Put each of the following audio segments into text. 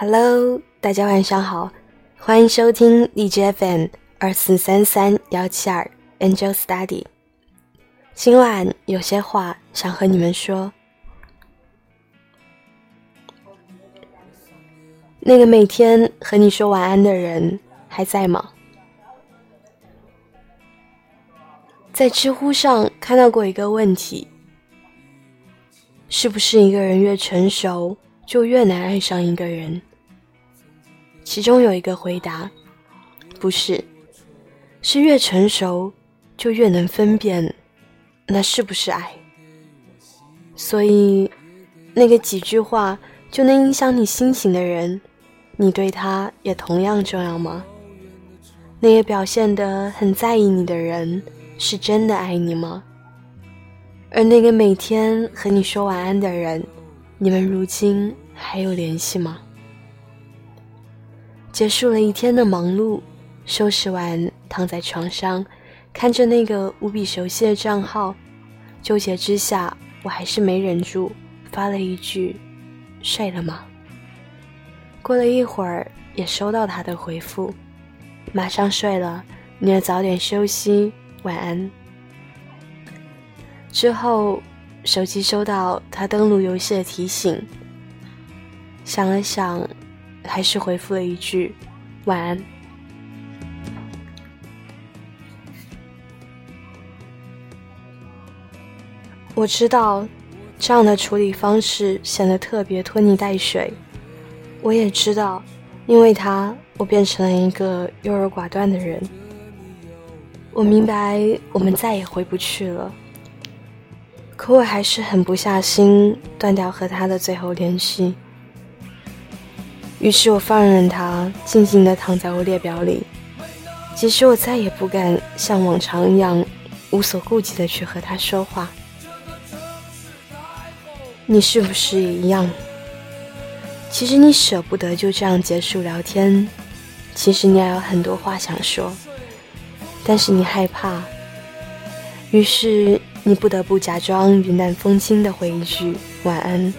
Hello，大家晚上好，欢迎收听荔枝 FM 二四三三幺七二 Angel Study。今晚有些话想和你们说。那个每天和你说晚安的人还在吗？在知乎上看到过一个问题：是不是一个人越成熟，就越难爱上一个人？其中有一个回答，不是，是越成熟就越能分辨，那是不是爱。所以，那个几句话就能影响你心情的人，你对他也同样重要吗？那个表现得很在意你的人，是真的爱你吗？而那个每天和你说晚安的人，你们如今还有联系吗？结束了一天的忙碌，收拾完，躺在床上，看着那个无比熟悉的账号，纠结之下，我还是没忍住，发了一句：“睡了吗？”过了一会儿，也收到他的回复：“马上睡了，你也早点休息，晚安。”之后，手机收到他登录游戏的提醒，想了想。还是回复了一句“晚安”。我知道这样的处理方式显得特别拖泥带水。我也知道，因为他，我变成了一个优柔寡断的人。我明白我们再也回不去了，可我还是狠不下心断掉和他的最后联系。于是我放任他静静地躺在我列表里，即使我再也不敢像往常一样无所顾忌地去和他说话。你是不是也一样？其实你舍不得就这样结束聊天，其实你还有很多话想说，但是你害怕，于是你不得不假装云淡风轻地回一句晚安。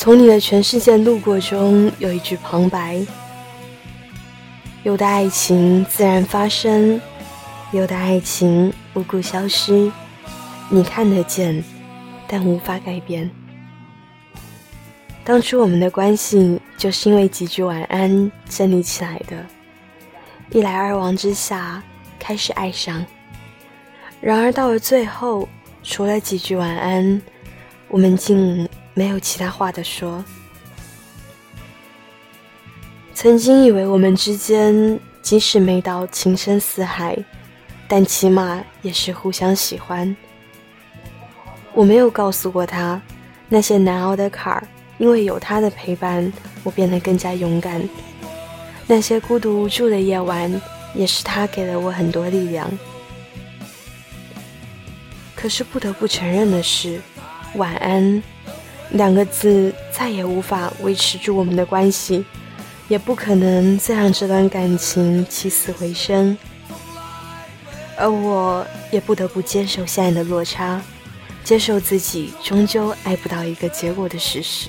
从你的全世界路过中有一句旁白：有的爱情自然发生，有的爱情无故消失。你看得见，但无法改变。当初我们的关系就是因为几句晚安建立起来的，一来二往之下开始爱上。然而到了最后，除了几句晚安，我们竟……没有其他话的说。曾经以为我们之间即使没到情深似海，但起码也是互相喜欢。我没有告诉过他，那些难熬的坎儿，因为有他的陪伴，我变得更加勇敢。那些孤独无助的夜晚，也是他给了我很多力量。可是不得不承认的是，晚安。两个字再也无法维持住我们的关系，也不可能再让这段感情起死回生，而我也不得不接受现在的落差，接受自己终究爱不到一个结果的事实。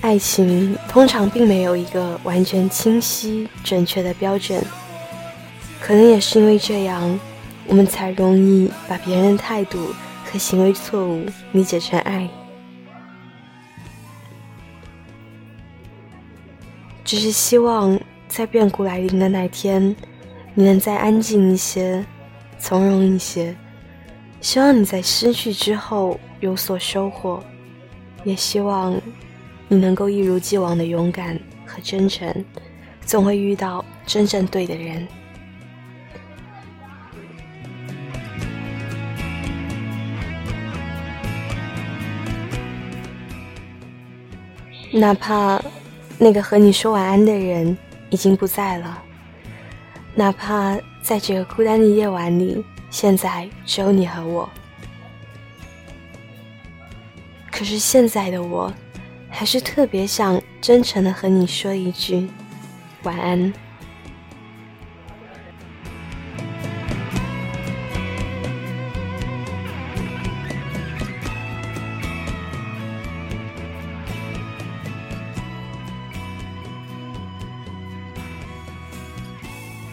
爱情通常并没有一个完全清晰准确的标准，可能也是因为这样，我们才容易把别人的态度。和行为错误理解成爱，只是希望在变故来临的那天，你能再安静一些，从容一些。希望你在失去之后有所收获，也希望你能够一如既往的勇敢和真诚，总会遇到真正对的人。哪怕那个和你说晚安的人已经不在了，哪怕在这个孤单的夜晚里，现在只有你和我，可是现在的我，还是特别想真诚的和你说一句晚安。